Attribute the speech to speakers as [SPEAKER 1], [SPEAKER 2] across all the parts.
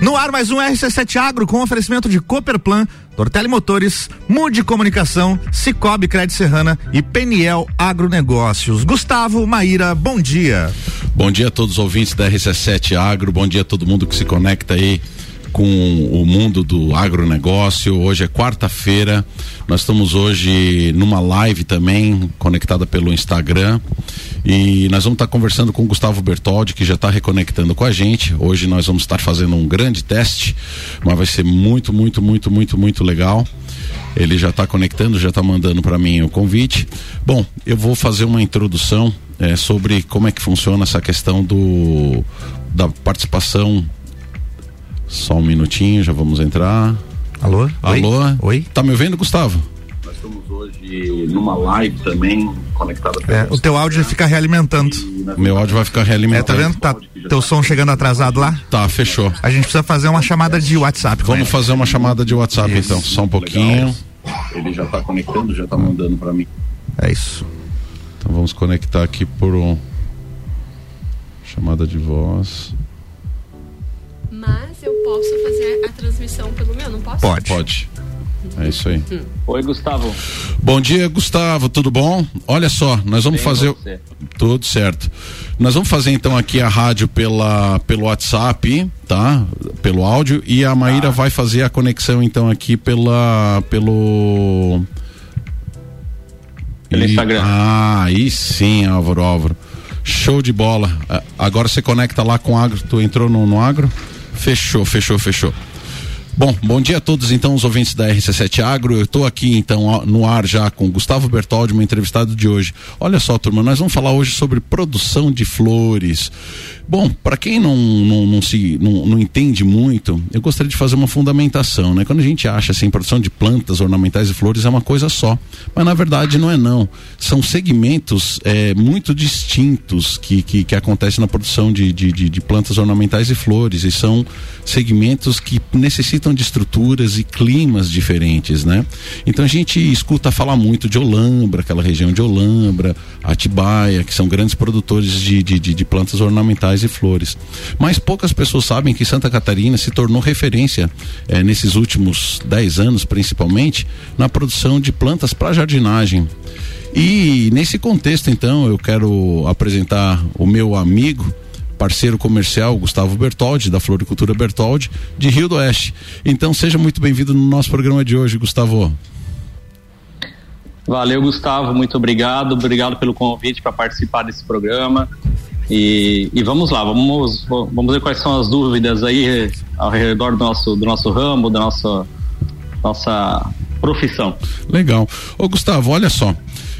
[SPEAKER 1] No ar mais um RC7 Agro com oferecimento de Cooperplan, Tortelli Motores, Mude Comunicação, Cicobi Crédito Serrana e Peniel Agronegócios. Gustavo, Maíra, bom dia.
[SPEAKER 2] Bom dia a todos os ouvintes da RC7 Agro, bom dia a todo mundo que se conecta aí com o mundo do agronegócio. Hoje é quarta-feira. Nós estamos hoje numa live também, conectada pelo Instagram. E nós vamos estar conversando com o Gustavo Bertoldi, que já está reconectando com a gente. Hoje nós vamos estar fazendo um grande teste, mas vai ser muito, muito, muito, muito, muito legal. Ele já está conectando, já está mandando para mim o convite. Bom, eu vou fazer uma introdução é, sobre como é que funciona essa questão do da participação só um minutinho, já vamos entrar.
[SPEAKER 1] Alô?
[SPEAKER 2] Alô?
[SPEAKER 1] Oi?
[SPEAKER 2] Tá me ouvindo, Gustavo?
[SPEAKER 3] Nós estamos hoje numa live também, conectada
[SPEAKER 1] é, O teu áudio fica realimentando.
[SPEAKER 2] Meu áudio vai ficar realimentando.
[SPEAKER 1] É, tá vendo? Tá teu som chegando atrasado lá?
[SPEAKER 2] Tá, fechou.
[SPEAKER 1] A gente precisa fazer uma chamada de WhatsApp.
[SPEAKER 2] Vamos fazer uma chamada de WhatsApp isso. então, só um pouquinho. Legal.
[SPEAKER 3] Ele já tá conectando, já tá mandando para mim.
[SPEAKER 1] É isso.
[SPEAKER 2] Então vamos conectar aqui por um chamada de voz.
[SPEAKER 4] Mas eu posso fazer a transmissão pelo meu, não posso?
[SPEAKER 2] Pode. Pode. É isso aí. Hum.
[SPEAKER 3] Oi, Gustavo.
[SPEAKER 2] Bom dia, Gustavo. Tudo bom? Olha só, nós vamos Bem fazer. Você. Tudo certo. Nós vamos fazer então aqui a rádio pela, pelo WhatsApp, tá? Pelo áudio. E a Maíra ah. vai fazer a conexão então aqui pela. pelo.
[SPEAKER 3] Pelo e... Instagram.
[SPEAKER 2] Ah, aí sim, Álvaro Álvaro. Show de bola. Agora você conecta lá com o agro. Tu entrou no, no agro? Fechou, fechou, fechou. Bom, bom dia a todos então os ouvintes da RC7 Agro. Eu estou aqui então no ar já com Gustavo Bertoldi, meu entrevistado de hoje. Olha só, turma, nós vamos falar hoje sobre produção de flores. Bom, para quem não, não, não se não, não, entende muito, eu gostaria de fazer uma fundamentação, né? Quando a gente acha assim, produção de plantas ornamentais e flores é uma coisa só, mas na verdade não é não. São segmentos é, muito distintos que, que, que acontecem na produção de, de, de, de plantas ornamentais e flores e são segmentos que necessitam de estruturas e climas diferentes, né? Então a gente escuta falar muito de Olambra, aquela região de Olambra, Atibaia, que são grandes produtores de, de, de, de plantas ornamentais e flores. Mas poucas pessoas sabem que Santa Catarina se tornou referência eh, nesses últimos 10 anos, principalmente, na produção de plantas para jardinagem. E nesse contexto, então, eu quero apresentar o meu amigo, parceiro comercial Gustavo Bertoldi, da Floricultura Bertoldi, de Rio do Oeste. Então, seja muito bem-vindo no nosso programa de hoje, Gustavo.
[SPEAKER 3] Valeu, Gustavo, muito obrigado. Obrigado pelo convite para participar desse programa. E, e, vamos lá, vamos, vamos ver quais são as dúvidas aí ao redor do nosso, do nosso ramo, da nossa, nossa profissão.
[SPEAKER 2] Legal. Ô Gustavo, olha só.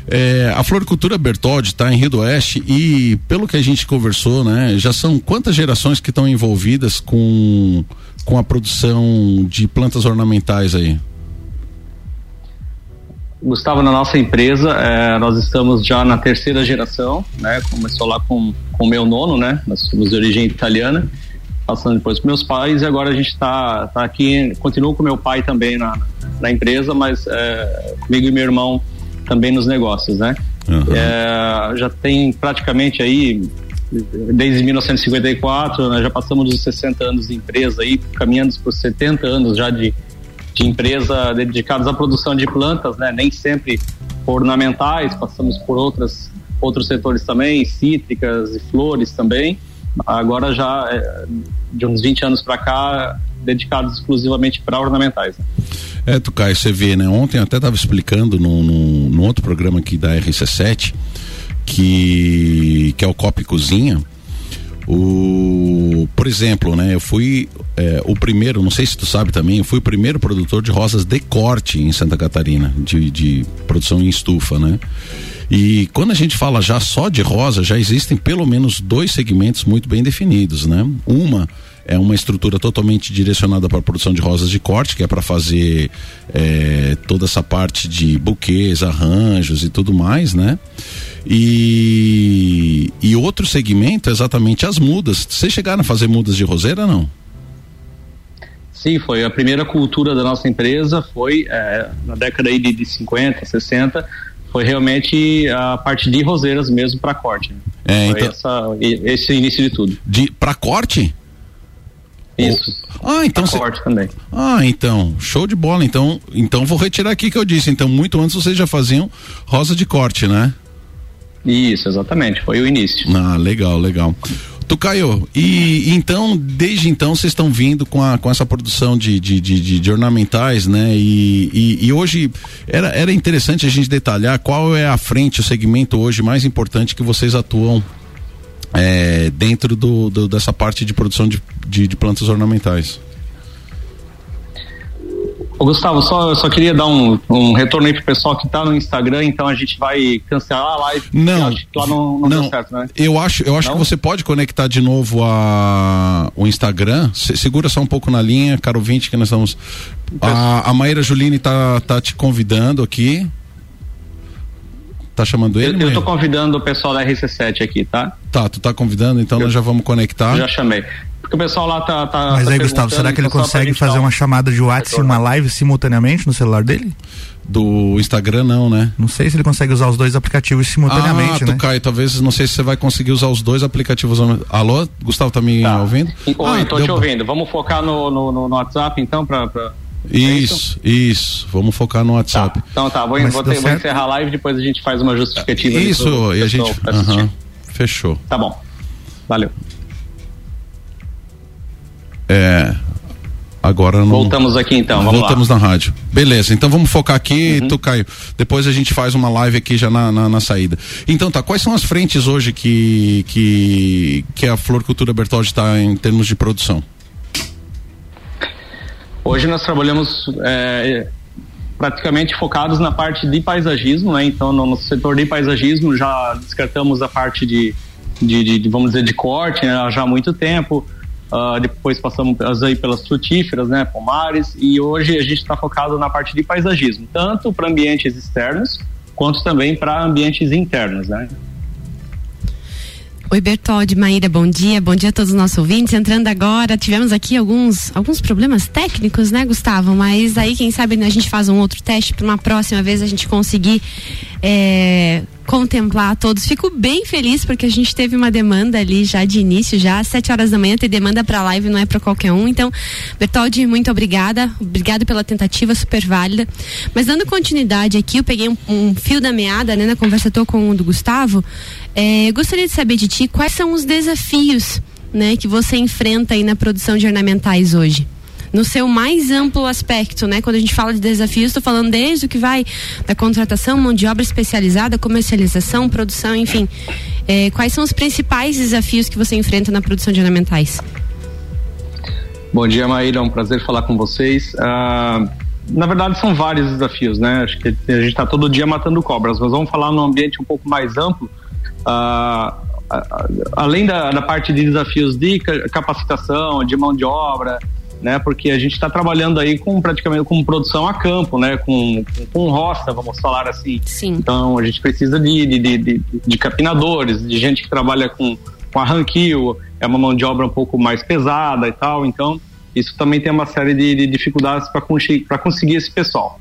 [SPEAKER 2] É, a floricultura Bertoldi está em Rio do Oeste e pelo que a gente conversou, né, já são quantas gerações que estão envolvidas com, com a produção de plantas ornamentais aí?
[SPEAKER 3] Gustavo, na nossa empresa, é, nós estamos já na terceira geração, né? Começou lá com o meu nono, né? Nós somos de origem italiana, passando depois com meus pais e agora a gente está tá aqui, continuo com meu pai também na, na empresa, mas é, comigo e meu irmão também nos negócios, né? Uhum. É, já tem praticamente aí desde 1954, né, já passamos dos 60 anos de empresa aí, caminhando por 70 anos já de de empresa dedicadas à produção de plantas, né? Nem sempre ornamentais, passamos por outras outros setores também, cítricas e flores também. Agora já é, de uns 20 anos para cá, dedicados exclusivamente para ornamentais. Né?
[SPEAKER 2] É, Tucai, você vê, né? Ontem eu até estava explicando num, num, num, outro programa aqui da RC7 que, que é o Cop Cozinha o, por exemplo, né, eu fui é, o primeiro, não sei se tu sabe também, eu fui o primeiro produtor de rosas de corte em Santa Catarina, de, de produção em estufa, né? E quando a gente fala já só de rosa, já existem pelo menos dois segmentos muito bem definidos, né? Uma é uma estrutura totalmente direcionada para a produção de rosas de corte, que é para fazer é, toda essa parte de buquês, arranjos e tudo mais, né? E, e outro segmento é exatamente as mudas. Vocês chegaram a fazer mudas de roseira não?
[SPEAKER 3] Sim, foi a primeira cultura da nossa empresa, foi é, na década aí de, de 50, 60, foi realmente a parte de roseiras mesmo para corte. Né?
[SPEAKER 2] É,
[SPEAKER 3] foi
[SPEAKER 2] então...
[SPEAKER 3] essa, esse início de tudo.
[SPEAKER 2] De, para corte?
[SPEAKER 3] Isso.
[SPEAKER 2] Ah, então
[SPEAKER 3] cê... corte também.
[SPEAKER 2] Ah, então, show de bola. Então, então vou retirar aqui que eu disse. Então, muito antes vocês já faziam rosa de corte, né?
[SPEAKER 3] Isso, exatamente. Foi o início.
[SPEAKER 2] Ah, legal, legal. Tucaio, e então, desde então, vocês estão vindo com, a, com essa produção de, de, de, de ornamentais, né? E, e, e, hoje era, era interessante a gente detalhar qual é a frente, o segmento hoje mais importante que vocês atuam é, dentro do, do, dessa parte de produção de, de, de plantas ornamentais.
[SPEAKER 3] Ô, Gustavo, só, só queria dar um, um retorno aí pro pessoal que tá no Instagram, então a gente vai cancelar a live.
[SPEAKER 2] Não, acho que lá não, não, não certo, né? Eu acho, eu acho não? que você pode conectar de novo a, o Instagram. Se, segura só um pouco na linha, caro vinte que nós estamos. A, a Maíra Juline tá, tá te convidando aqui. Tá chamando ele?
[SPEAKER 3] Eu, eu tô convidando o pessoal da RC7 aqui, tá?
[SPEAKER 2] Tá, tu tá convidando, então eu, nós já vamos conectar.
[SPEAKER 3] Já chamei. Porque o pessoal lá tá. tá
[SPEAKER 1] Mas tá aí, Gustavo, será que ele consegue fazer uma chamada de WhatsApp e uma live simultaneamente no celular dele?
[SPEAKER 2] Do Instagram, não, né?
[SPEAKER 1] Não sei se ele consegue usar os dois aplicativos simultaneamente. Ah,
[SPEAKER 2] tu, né? Caio, talvez, não sei se você vai conseguir usar os dois aplicativos. Alô, Gustavo, tá me tá. ouvindo?
[SPEAKER 3] Oi, ah, tô deu... te ouvindo. Vamos focar no, no, no WhatsApp, então, pra... pra...
[SPEAKER 2] Isso, é isso, isso, Vamos focar no WhatsApp.
[SPEAKER 3] Tá. Então tá, vou, vou, ter, vou, encerrar a live depois a gente faz uma justificativa.
[SPEAKER 2] Isso, e a gente. Uh -huh, fechou.
[SPEAKER 3] Tá bom. Valeu.
[SPEAKER 2] É, agora não.
[SPEAKER 3] Voltamos aqui então, vamos
[SPEAKER 2] Voltamos lá. na rádio. Beleza, então vamos focar aqui, uhum. tu Caio. Depois a gente faz uma live aqui já na, na, na, saída. Então tá, quais são as frentes hoje que, que, que a Floricultura Bertoldi está em termos de produção?
[SPEAKER 3] Hoje nós trabalhamos é, praticamente focados na parte de paisagismo, né? Então no, no setor de paisagismo já descartamos a parte de, de, de, de vamos dizer, de corte né? já há muito tempo. Uh, depois passamos aí pelas frutíferas, né, pomares, e hoje a gente está focado na parte de paisagismo, tanto para ambientes externos quanto também para ambientes internos, né.
[SPEAKER 5] Oi, Bertoldi, Maíra, bom dia. Bom dia a todos os nossos ouvintes. Entrando agora, tivemos aqui alguns, alguns problemas técnicos, né, Gustavo? Mas aí, quem sabe, a gente faz um outro teste para uma próxima vez a gente conseguir é, contemplar todos. Fico bem feliz porque a gente teve uma demanda ali já de início, já às 7 horas da manhã, ter demanda para live não é para qualquer um. Então, Bertoldi, muito obrigada. Obrigado pela tentativa, super válida. Mas dando continuidade aqui, eu peguei um, um fio da meada, né, na conversa tô com o do Gustavo. É, gostaria de saber de ti quais são os desafios, né, que você enfrenta aí na produção de ornamentais hoje no seu mais amplo aspecto, né? Quando a gente fala de desafios, estou falando desde o que vai da contratação, mão de obra especializada, comercialização, produção, enfim. É, quais são os principais desafios que você enfrenta na produção de ornamentais?
[SPEAKER 3] Bom dia, Maíra. É um prazer falar com vocês. Uh, na verdade, são vários desafios, né? Acho que a gente está todo dia matando cobras, mas vamos falar num ambiente um pouco mais amplo. Além da, da, parte de desafios de capacitação, de mão de obra, né? Porque a gente está trabalhando aí com praticamente com produção a campo, né? Com, com roça, vamos falar assim.
[SPEAKER 5] Sim.
[SPEAKER 3] Então a gente precisa de, de, de, de, capinadores, de gente que trabalha com, com arranquio, é uma mão de obra um pouco mais pesada e tal. Então isso também tem uma série de, de dificuldades para conseguir, conseguir esse pessoal.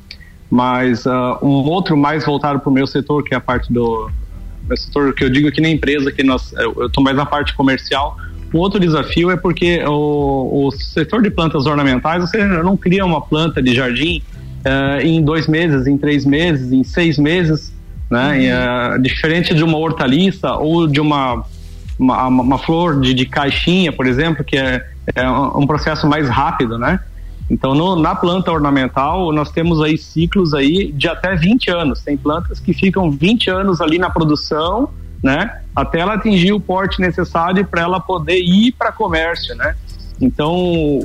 [SPEAKER 3] Mas uh, um outro mais voltado para o meu setor, que é a parte do setor que eu digo aqui na empresa, que nós, eu estou mais na parte comercial o outro desafio é porque o, o setor de plantas ornamentais, você não cria uma planta de jardim uh, em dois meses, em três meses, em seis meses, né? Uhum. Uh, diferente de uma hortaliça ou de uma, uma, uma flor de, de, caixinha, por exemplo, que é, é um processo mais rápido, né? Então, no, na planta ornamental, nós temos aí ciclos aí de até 20 anos. Tem plantas que ficam 20 anos ali na produção, né? Até ela atingir o porte necessário para ela poder ir para comércio, né? Então,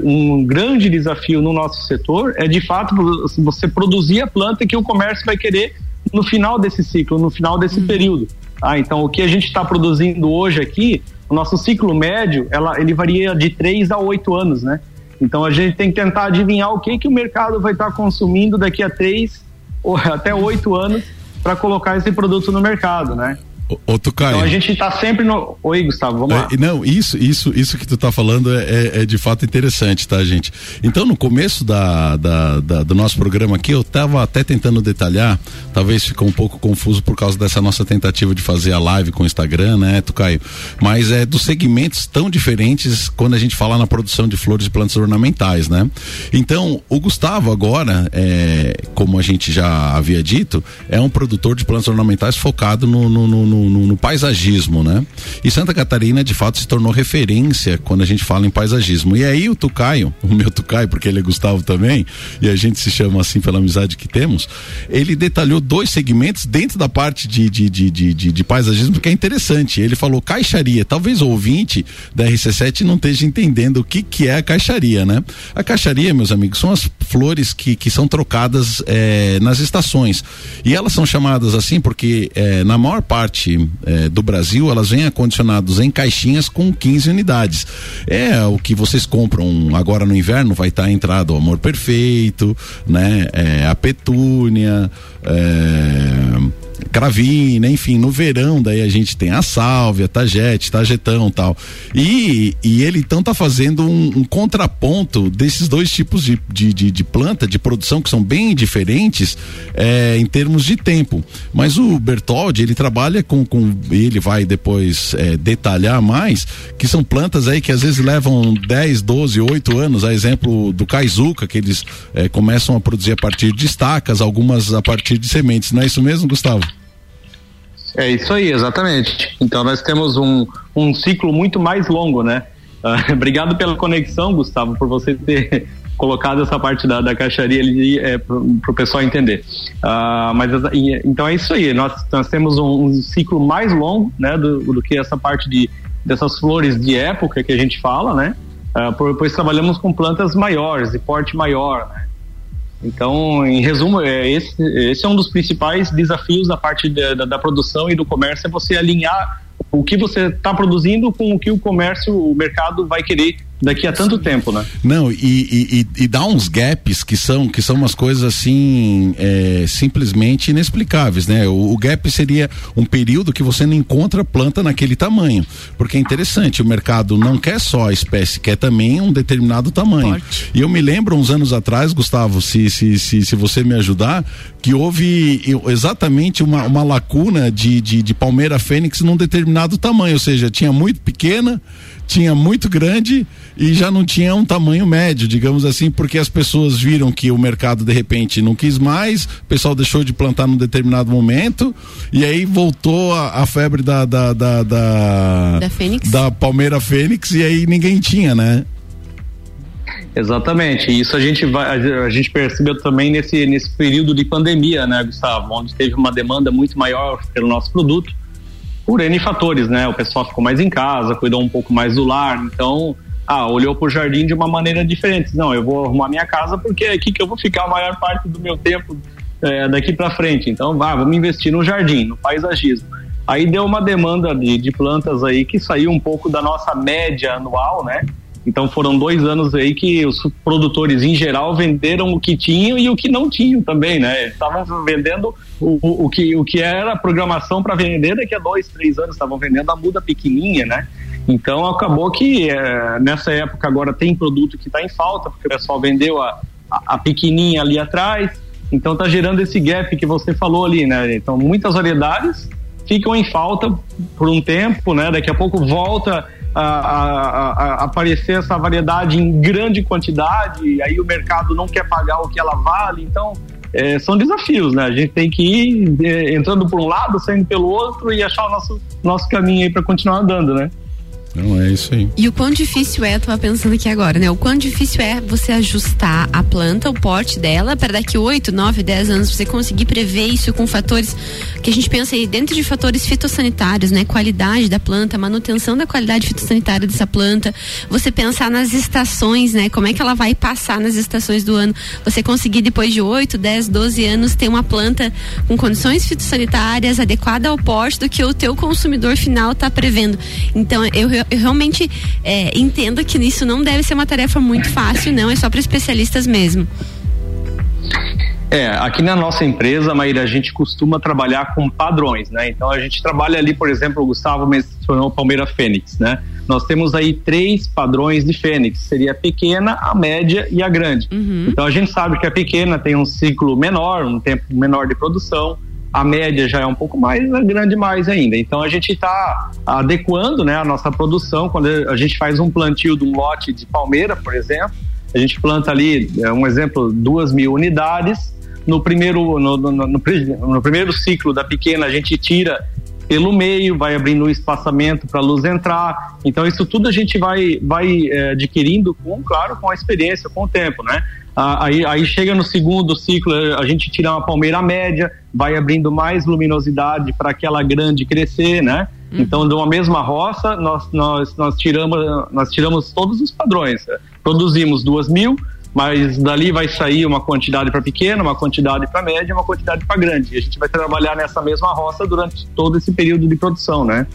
[SPEAKER 3] um grande desafio no nosso setor é de fato você produzir a planta que o comércio vai querer no final desse ciclo, no final desse uhum. período. Ah, então o que a gente está produzindo hoje aqui, o nosso ciclo médio, ela, ele varia de 3 a 8 anos, né? Então a gente tem que tentar adivinhar o que, que o mercado vai estar tá consumindo daqui a 3 ou até 8 anos para colocar esse produto no mercado, né?
[SPEAKER 2] Outro Caio.
[SPEAKER 3] Então a gente está sempre no. Oi, Gustavo, vamos lá.
[SPEAKER 2] É, não, isso, isso, isso que tu está falando é, é, é, de fato interessante, tá, gente? Então, no começo da, da, da, do nosso programa aqui, eu estava até tentando detalhar, talvez ficou um pouco confuso por causa dessa nossa tentativa de fazer a live com o Instagram, né, tu Caio? Mas é dos segmentos tão diferentes quando a gente fala na produção de flores e plantas ornamentais, né? Então, o Gustavo agora, é, como a gente já havia dito, é um produtor de plantas ornamentais focado no, no, no no, no, no, paisagismo, né? E Santa Catarina, de fato, se tornou referência quando a gente fala em paisagismo. E aí o Tucaio, o meu Tucaio, porque ele é Gustavo também, e a gente se chama assim pela amizade que temos, ele detalhou dois segmentos dentro da parte de, de, de, de, de, de paisagismo que é interessante. Ele falou caixaria. Talvez o ouvinte da RC7 não esteja entendendo o que, que é a caixaria, né? A caixaria, meus amigos, são as flores que, que são trocadas é, nas estações. E elas são chamadas assim porque é, na maior parte norte eh, do Brasil, elas vêm acondicionadas em caixinhas com 15 unidades. É o que vocês compram agora no inverno, vai estar tá entrado o amor perfeito, né? É, a petúnia, é, Cravina, enfim, no verão daí a gente tem a sálvia, tagete, tagetão tal. E, e ele então tá fazendo um, um contraponto desses dois tipos de, de, de, de, planta, de produção que são bem diferentes é, em termos de tempo. Mas o Bertoldi, ele trabalha com, com ele vai depois é, detalhar mais, que são plantas aí que às vezes levam 10, 12, 8 anos, a exemplo do Kaizuka, que eles é, começam a produzir a partir de estacas, algumas a partir de sementes. Não é isso mesmo, Gustavo?
[SPEAKER 3] É isso aí, exatamente. Então nós temos um, um ciclo muito mais longo, né? Uh, obrigado pela conexão, Gustavo, por você ter colocado essa parte da, da caixaria ali é, para o pessoal entender. Uh, mas então é isso aí. Nós, nós temos um, um ciclo mais longo, né, do, do, que essa parte de dessas flores de época que a gente fala, né? Uh, pois trabalhamos com plantas maiores, de porte maior, né? Então, em resumo, é esse, esse é um dos principais desafios da parte da, da, da produção e do comércio, é você alinhar o que você está produzindo com o que o comércio, o mercado vai querer daqui a tanto tempo, né?
[SPEAKER 2] Não, e, e, e, dá uns gaps que são que são umas coisas assim é, simplesmente inexplicáveis, né? O, o, gap seria um período que você não encontra planta naquele tamanho, porque é interessante, o mercado não quer só a espécie, quer também um determinado tamanho. Forte. E eu me lembro uns anos atrás, Gustavo, se, se, se, se você me ajudar, que houve exatamente uma, uma lacuna de, de, de Palmeira Fênix num determinado tamanho, ou seja, tinha muito pequena tinha muito grande e já não tinha um tamanho médio, digamos assim, porque as pessoas viram que o mercado de repente não quis mais, o pessoal deixou de plantar num determinado momento e aí voltou a, a febre da da, da, da,
[SPEAKER 5] da, Fênix.
[SPEAKER 2] da Palmeira Fênix e aí ninguém tinha, né?
[SPEAKER 3] Exatamente, isso a gente vai, a gente percebeu também nesse, nesse período de pandemia, né, Gustavo, onde teve uma demanda muito maior pelo nosso produto por N fatores, né? O pessoal ficou mais em casa, cuidou um pouco mais do lar, então, ah, olhou para o jardim de uma maneira diferente. Não, eu vou arrumar minha casa porque é aqui que eu vou ficar a maior parte do meu tempo é, daqui para frente. Então, vá, vamos investir no jardim, no paisagismo. Aí deu uma demanda de, de plantas aí que saiu um pouco da nossa média anual, né? Então foram dois anos aí que os produtores em geral venderam o que tinham e o que não tinham também, né? Estavam vendendo o, o, o, que, o que era programação para vender daqui a dois, três anos, estavam vendendo a muda pequenininha, né? Então acabou que é, nessa época agora tem produto que está em falta, porque o pessoal vendeu a, a, a pequenininha ali atrás, então está gerando esse gap que você falou ali, né? Então muitas variedades ficam em falta por um tempo, né? Daqui a pouco volta a, a, a, aparecer essa variedade em grande quantidade, aí o mercado não quer pagar o que ela vale, então é, são desafios, né? A gente tem que ir é, entrando por um lado, saindo pelo outro e achar o nosso, nosso caminho aí para continuar andando, né?
[SPEAKER 2] Não é isso aí.
[SPEAKER 5] E o quão difícil é, tava pensando aqui agora, né? O quão difícil é você ajustar a planta, o porte dela, para daqui 8, 9, 10 anos você conseguir prever isso com fatores que a gente pensa aí dentro de fatores fitossanitários, né? Qualidade da planta, manutenção da qualidade fitossanitária dessa planta, você pensar nas estações, né? Como é que ela vai passar nas estações do ano. Você conseguir depois de 8, 10, 12 anos ter uma planta com condições fitossanitárias adequada ao porte do que o teu consumidor final está prevendo. Então, eu eu realmente é, entendo que isso não deve ser uma tarefa muito fácil, não, é só para especialistas mesmo.
[SPEAKER 3] É, aqui na nossa empresa, Maíra, a gente costuma trabalhar com padrões, né? Então a gente trabalha ali, por exemplo, o Gustavo mencionou Palmeira Fênix, né? Nós temos aí três padrões de Fênix, seria a pequena, a média e a grande. Uhum. Então a gente sabe que a pequena tem um ciclo menor, um tempo menor de produção, a média já é um pouco mais, grande mais ainda. Então a gente está adequando né, a nossa produção, quando a gente faz um plantio de um lote de palmeira, por exemplo, a gente planta ali, é, um exemplo, duas mil unidades. No primeiro, no, no, no, no primeiro ciclo da pequena, a gente tira pelo meio, vai abrindo um espaçamento para a luz entrar. Então, isso tudo a gente vai, vai é, adquirindo, com, claro, com a experiência, com o tempo, né? Ah, aí, aí chega no segundo ciclo, a gente tira uma palmeira média, vai abrindo mais luminosidade para aquela grande crescer, né? Uhum. Então, de uma mesma roça, nós, nós, nós, tiramos, nós tiramos todos os padrões. Produzimos duas mil, mas dali vai sair uma quantidade para pequena, uma quantidade para média, uma quantidade para grande. E a gente vai trabalhar nessa mesma roça durante todo esse período de produção, né?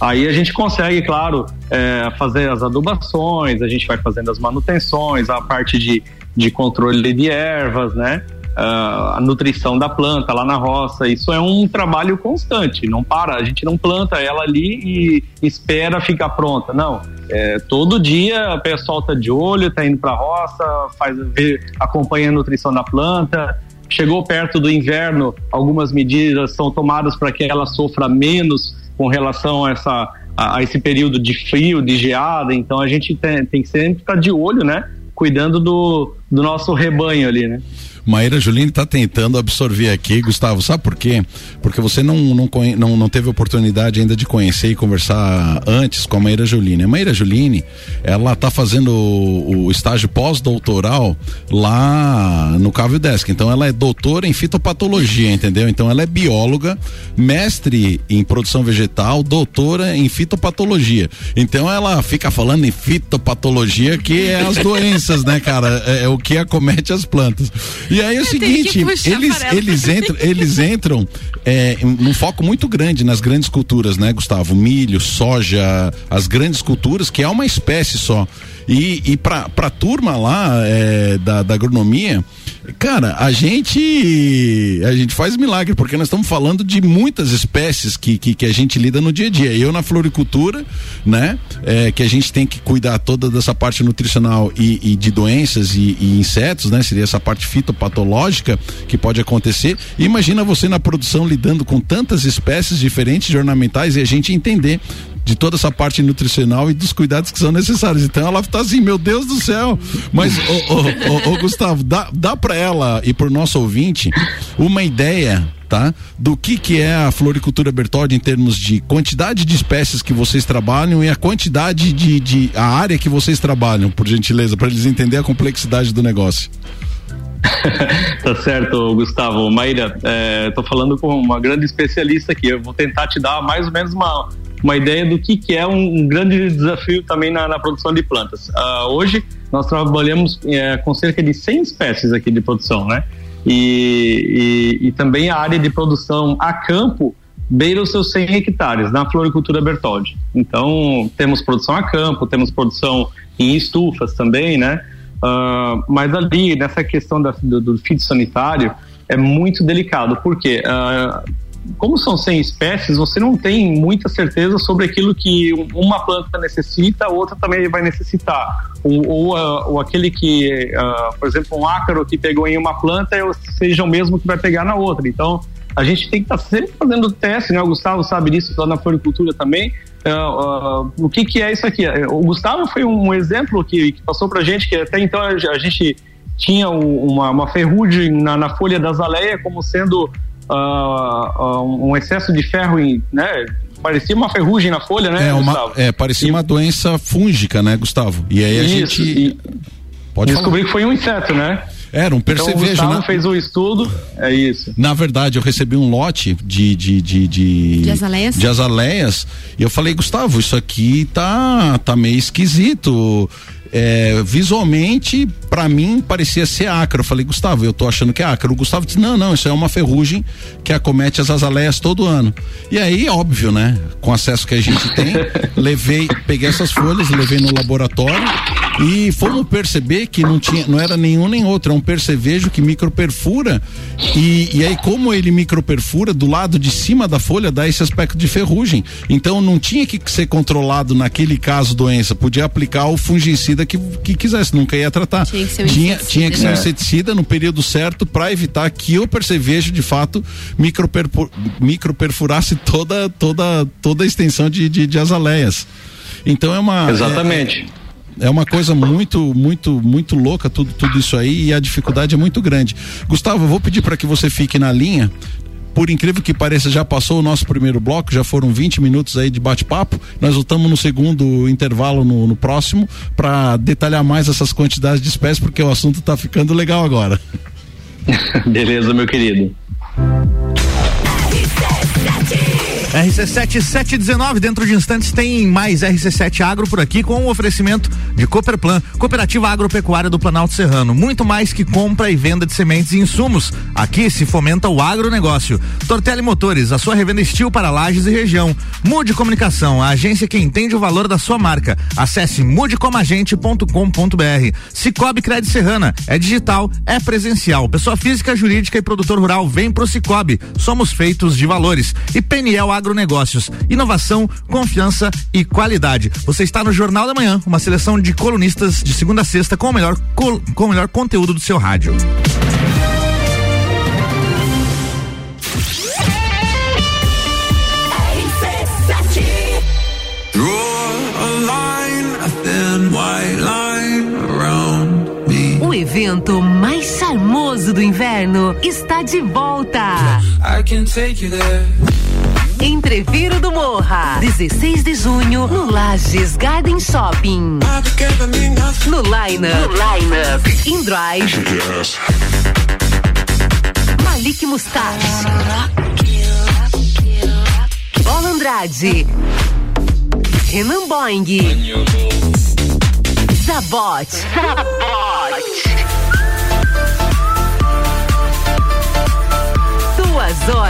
[SPEAKER 3] Aí a gente consegue, claro, é, fazer as adubações, a gente vai fazendo as manutenções, a parte de, de controle de ervas, né? Uh, a nutrição da planta lá na roça. Isso é um trabalho constante, não para. A gente não planta ela ali e espera ficar pronta. Não. É, todo dia o pessoal tá de olho, tá indo para a roça, faz, vê, acompanha a nutrição da planta. Chegou perto do inverno, algumas medidas são tomadas para que ela sofra menos com relação a essa a, a, esse período de frio, de geada. Então a gente tem, tem que sempre estar de olho, né? Cuidando do, do nosso rebanho ali, né?
[SPEAKER 2] Maíra Juline está tentando absorver aqui, Gustavo, sabe por quê? Porque você não, não, não, não teve oportunidade ainda de conhecer e conversar antes com a Maíra Juline. A Maíra Juline, ela está fazendo o, o estágio pós-doutoral lá no Cavio Desk. Então ela é doutora em fitopatologia, entendeu? Então ela é bióloga, mestre em produção vegetal, doutora em fitopatologia. Então ela fica falando em fitopatologia que é as doenças, né, cara? É, é o que acomete as plantas. E aí é o seguinte, eles, eles entram, eles entram é, num foco muito grande nas grandes culturas, né, Gustavo? Milho, soja, as grandes culturas, que é uma espécie só. E, e para a turma lá é, da, da agronomia, Cara, a gente a gente faz milagre, porque nós estamos falando de muitas espécies que, que, que, a gente lida no dia a dia. Eu na floricultura, né? É, que a gente tem que cuidar toda dessa parte nutricional e, e de doenças e, e, insetos, né? Seria essa parte fitopatológica que pode acontecer. E imagina você na produção lidando com tantas espécies diferentes de ornamentais e a gente entender de toda essa parte nutricional e dos cuidados que são necessários. Então ela tá assim, meu Deus do céu. Mas, ô, ô, ô, Gustavo, dá, dá para ela e pro nosso ouvinte uma ideia Tá? Do que que é a floricultura Bertoldi em termos de quantidade de espécies que vocês trabalham e a quantidade de, de a área que vocês trabalham, por gentileza, para eles entenderem a complexidade do negócio.
[SPEAKER 3] tá certo, Gustavo. Maíra, é, falando com uma grande especialista aqui. Eu vou tentar te dar mais ou menos uma, uma ideia do que, que é um, um grande desafio também na, na produção de plantas. Uh, hoje nós trabalhamos é, com cerca de 100 espécies aqui de produção, né? E, e, e, também a área de produção a campo beira os seus 100 hectares na floricultura Bertoldi. Então temos produção a campo, temos produção em estufas também, né? Uh, mas ali nessa questão da, do, do fitossanitário é muito delicado, porque uh, como são 100 espécies, você não tem muita certeza sobre aquilo que uma planta necessita, outra também vai necessitar. Ou, ou, uh, ou aquele que, uh, por exemplo, um ácaro que pegou em uma planta seja o mesmo que vai pegar na outra. Então, a gente tem que estar tá sempre fazendo teste, né? O Gustavo sabe disso lá na floricultura também. Uh, uh, o que, que é isso aqui? O Gustavo foi um exemplo que, que passou para gente que até então a gente tinha uma, uma ferrugem na, na folha da azaleia como sendo uh, um excesso de ferro em, né? Parecia uma ferrugem na folha, né?
[SPEAKER 2] É, uma, é parecia e... uma doença fúngica, né, Gustavo? E aí a Isso, gente.
[SPEAKER 3] E... Pode descobri falar. que foi um inseto, né?
[SPEAKER 2] Era um percevejo, então, o
[SPEAKER 3] né? fez o um estudo, é isso.
[SPEAKER 2] Na verdade, eu recebi um lote de de de de,
[SPEAKER 5] de azaleias.
[SPEAKER 2] de azaleias e eu falei, Gustavo, isso aqui tá tá meio esquisito é, visualmente, para mim, parecia ser ácaro. Eu falei, Gustavo, eu tô achando que é ácaro. O Gustavo disse, não, não, isso é uma ferrugem que acomete as azaleias todo ano. E aí, óbvio, né? Com acesso que a gente tem, levei, peguei essas folhas, levei no laboratório E fomos perceber que não tinha, não era nenhum nem outro, é um percevejo que microperfura e, e aí como ele microperfura do lado de cima da folha dá esse aspecto de ferrugem. Então não tinha que ser controlado naquele caso doença, podia aplicar o fungicida que, que quisesse, nunca ia tratar.
[SPEAKER 5] Tinha que ser um
[SPEAKER 2] tinha,
[SPEAKER 5] inseticida.
[SPEAKER 2] tinha que ser um
[SPEAKER 3] É.
[SPEAKER 2] inseticida no período certo para evitar que o percevejo de fato microperpu- microperfurasse toda toda toda a extensão de, de, de azaleias. Então é uma
[SPEAKER 3] Exatamente.
[SPEAKER 2] é uma coisa muito, muito, muito louca tudo, tudo isso aí e a dificuldade é muito grande. Gustavo, eu vou pedir para que você fique na linha. Por incrível que pareça, já passou o nosso primeiro bloco, já foram 20 minutos aí de bate-papo. Nós voltamos no segundo intervalo no, no próximo para detalhar mais essas quantidades de espécies, porque o assunto está ficando legal agora.
[SPEAKER 3] Beleza, meu querido.
[SPEAKER 1] RC7 719, dentro de instantes tem mais RC7 Agro por aqui com o oferecimento de Cooperplan, Cooperativa Agropecuária do Planalto Serrano. Muito mais que compra e venda de sementes e insumos. Aqui se fomenta o agronegócio. Tortelli Motores, a sua revenda estil para lajes e região. Mude Comunicação, a agência que entende o valor da sua marca. Acesse mudecomagente.com.br. Cicobi Cred Serrana, é digital, é presencial. Pessoa física, jurídica e produtor rural, vem pro Cicobi. Somos feitos de valores. E Peniel Agronegócios, inovação, confiança e qualidade. Você está no Jornal da Manhã, uma seleção de colunistas de segunda a sexta com o melhor, col- com o melhor conteúdo do seu rádio.
[SPEAKER 6] O evento mais charmoso do inverno está de volta. Entreviro do Morra, 16 de junho, no Lages Garden Shopping. No lineup, no lineup, In Drive, Malik Mustache, Bola Andrade, Renan Boing, Zabot, Zabot.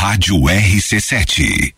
[SPEAKER 7] Rádio RC7.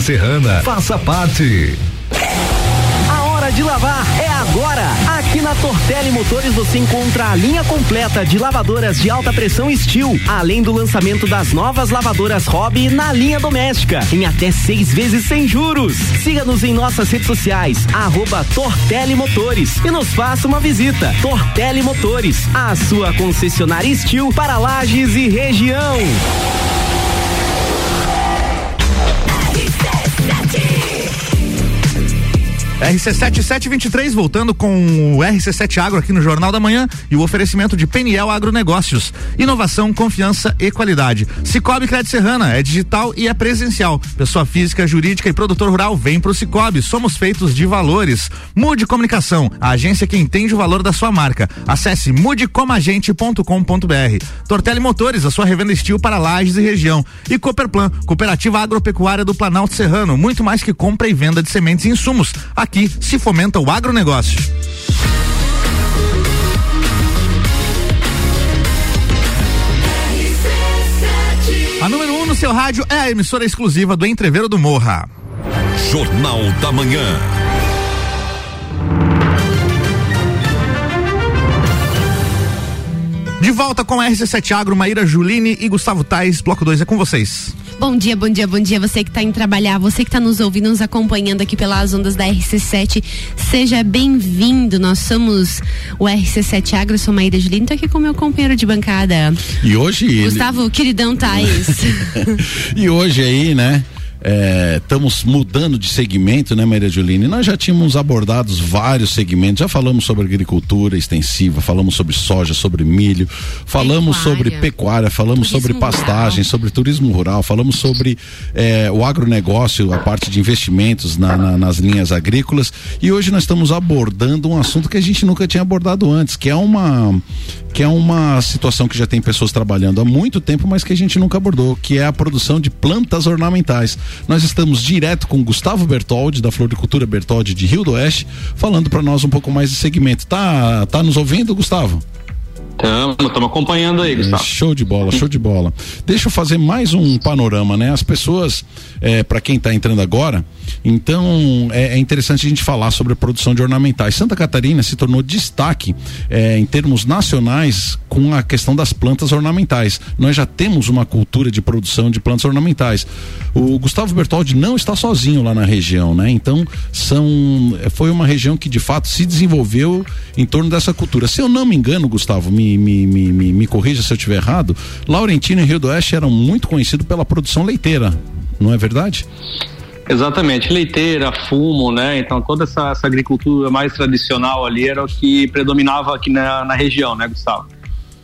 [SPEAKER 7] Serrana. Faça parte.
[SPEAKER 8] A hora de lavar é agora! Aqui na Tortelli Motores você encontra a linha completa de lavadoras de alta pressão Steel, além do lançamento das novas lavadoras Hobby na linha doméstica, em até seis vezes sem juros. Siga-nos em nossas redes sociais, arroba Tortelli Motores e nos faça uma visita. Tortelli Motores, a sua concessionária Steel para lajes e região.
[SPEAKER 1] RC7723, voltando com o RC7 Agro aqui no Jornal da Manhã e o oferecimento de Peniel Agronegócios. Inovação, confiança e qualidade. Cicobi Crédito Serrana é digital e é presencial. Pessoa física, jurídica e produtor rural vem pro Cicobi. Somos feitos de valores. Mude Comunicação, a agência que entende o valor da sua marca. Acesse mudecomagente.com.br. Tortelli Motores, a sua revenda estilo para lajes e região. E Cooperplan, Cooperativa Agropecuária do Planalto Serrano. Muito mais que compra e venda de sementes e insumos. Aqui se fomenta o agronegócio. A número 1 um no seu rádio é a emissora exclusiva do Entreveiro do Morra.
[SPEAKER 9] Jornal da Manhã.
[SPEAKER 1] De volta com a RC7 Agro, Maíra Juline e Gustavo Tais. Bloco 2 é com vocês.
[SPEAKER 5] Bom dia, bom dia, bom dia. Você que está indo trabalhar, você que está nos ouvindo, nos acompanhando aqui pelas ondas da RC7, seja bem-vindo. Nós somos o RC7 Agro, eu sou Maíra Juline, tô aqui com meu companheiro de bancada.
[SPEAKER 2] E hoje.
[SPEAKER 5] Gustavo, queridão Tais.
[SPEAKER 2] e hoje aí, né? Estamos é, mudando de segmento, né, Maria Juline? Nós já tínhamos abordados vários segmentos, já falamos sobre agricultura extensiva, falamos sobre soja, sobre milho, falamos pecuária. sobre pecuária, falamos turismo sobre pastagem, rural. sobre turismo rural, falamos sobre é, o agronegócio, a parte de investimentos na, na, nas linhas agrícolas. E hoje nós estamos abordando um assunto que a gente nunca tinha abordado antes, que é uma que é uma situação que já tem pessoas trabalhando há muito tempo, mas que a gente nunca abordou, que é a produção de plantas ornamentais. Nós estamos direto com Gustavo Bertoldi, da Floricultura Bertoldi de Rio do Oeste, falando para nós um pouco mais de segmento. Tá, tá nos ouvindo, Gustavo?
[SPEAKER 3] Estamos acompanhando aí, Gustavo.
[SPEAKER 2] Show de bola, show de bola. Deixa eu fazer mais um panorama, né? As pessoas, é, para quem está entrando agora, então é, é, interessante a gente falar sobre a produção de ornamentais. Santa Catarina se tornou destaque é, em termos nacionais com a questão das plantas ornamentais. Nós já temos uma cultura de produção de plantas ornamentais. O Gustavo Bertoldi não está sozinho lá na região, né? Então são, foi uma região que de fato se desenvolveu em torno dessa cultura. Se eu não me engano, Gustavo, me me, me, me, me, corrija se eu estiver errado, Laurentino e Rio do Oeste eram muito conhecidos pela produção leiteira, não é verdade?
[SPEAKER 3] Exatamente, leiteira, fumo, né? Então toda essa, essa agricultura mais tradicional ali era o que predominava aqui na, na região, né, Gustavo?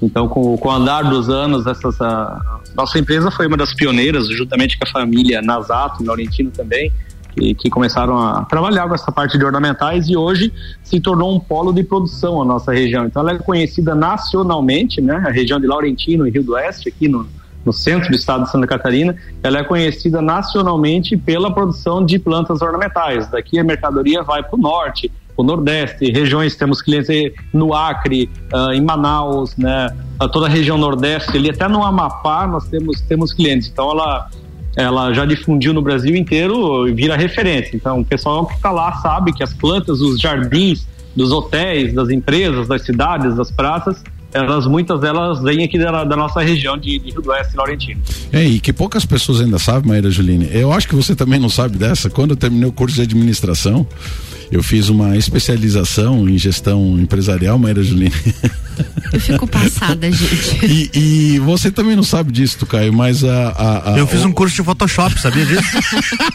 [SPEAKER 3] Então, com, com o andar dos anos, nossa empresa foi uma das pioneiras, juntamente com a família Nasato, Laurentino também, que, que, começaram a trabalhar com essa parte de ornamentais e hoje se tornou um polo de produção a nossa região. Então ela é conhecida nacionalmente, né? A região de Laurentino e Rio do Oeste, aqui no, no centro do estado de Santa Catarina, ela é conhecida nacionalmente pela produção de plantas ornamentais. Daqui a mercadoria vai para o norte, o Nordeste, regiões, temos clientes no Acre, uh, em Manaus, né? Uh, toda a região Nordeste, ali até no Amapá nós temos, temos clientes. Então ela ela já difundiu no Brasil inteiro e vira referência. Então, o pessoal que está lá sabe que as plantas, os jardins dos hotéis, das empresas, das cidades, das praças, elas muitas delas vêm aqui da, da nossa região de, de Rio do Oeste Laurentino.
[SPEAKER 2] É, e que poucas pessoas ainda sabem, Maíra Juline. Eu acho que você também não sabe dessa. Quando eu terminei o curso de administração, eu fiz uma especialização em gestão empresarial, Maíra Juline.
[SPEAKER 5] Eu fico passada, gente.
[SPEAKER 2] E, e você também não sabe disso, Caio, mas a. a,
[SPEAKER 1] a eu fiz um curso de Photoshop, sabia disso?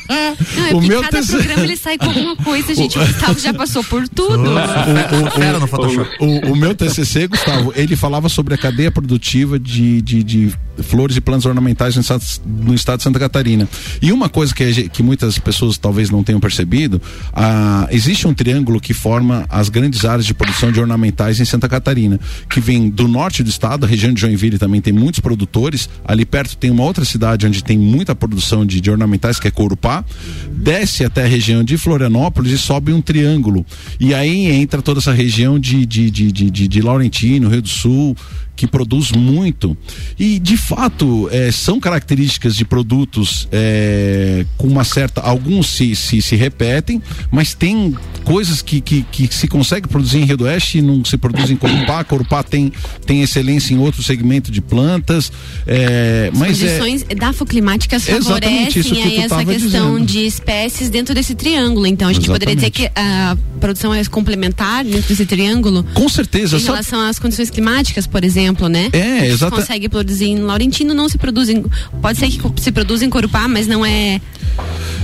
[SPEAKER 5] Não, é o meu cada programa ele sai com alguma coisa, gente. O Gustavo já passou por tudo. O,
[SPEAKER 2] o, o, no Photoshop. O, o, meu TCC, Gustavo, ele falava sobre a cadeia produtiva de, de, de flores e plantas ornamentais no estado, no estado de Santa Catarina. E uma coisa que, que muitas pessoas talvez não tenham percebido, ah, existe um triângulo que forma as grandes áreas de produção de ornamentais em Santa Catarina, que vem do norte do estado, a região de Joinville também tem muitos produtores, ali perto tem uma outra cidade onde tem muita produção de, de ornamentais, que é Corupá, desce até a região de Florianópolis e sobe um triângulo. E aí entra toda essa região de, de, de, de, de, Laurentino, Rio do Sul, que produz muito e de fato é, são características de produtos é, com uma certa alguns se, se, se repetem mas tem coisas que, que, que se consegue produzir em Rio do Oeste e não se produz em Corupá Corupá tem, tem excelência em outro segmento de plantas é,
[SPEAKER 5] As mas é condições é, dafoclimáticas favorecem aí essa questão dizendo. de espécies dentro desse triângulo então a gente exatamente. poderia dizer que a produção é complementar dentro desse triângulo
[SPEAKER 2] com certeza
[SPEAKER 5] em relação às condições climáticas por exemplo né?
[SPEAKER 2] É, exato.
[SPEAKER 5] consegue produzir em Laurentino, não se produz em, pode ser que se produza em Corupá, mas não é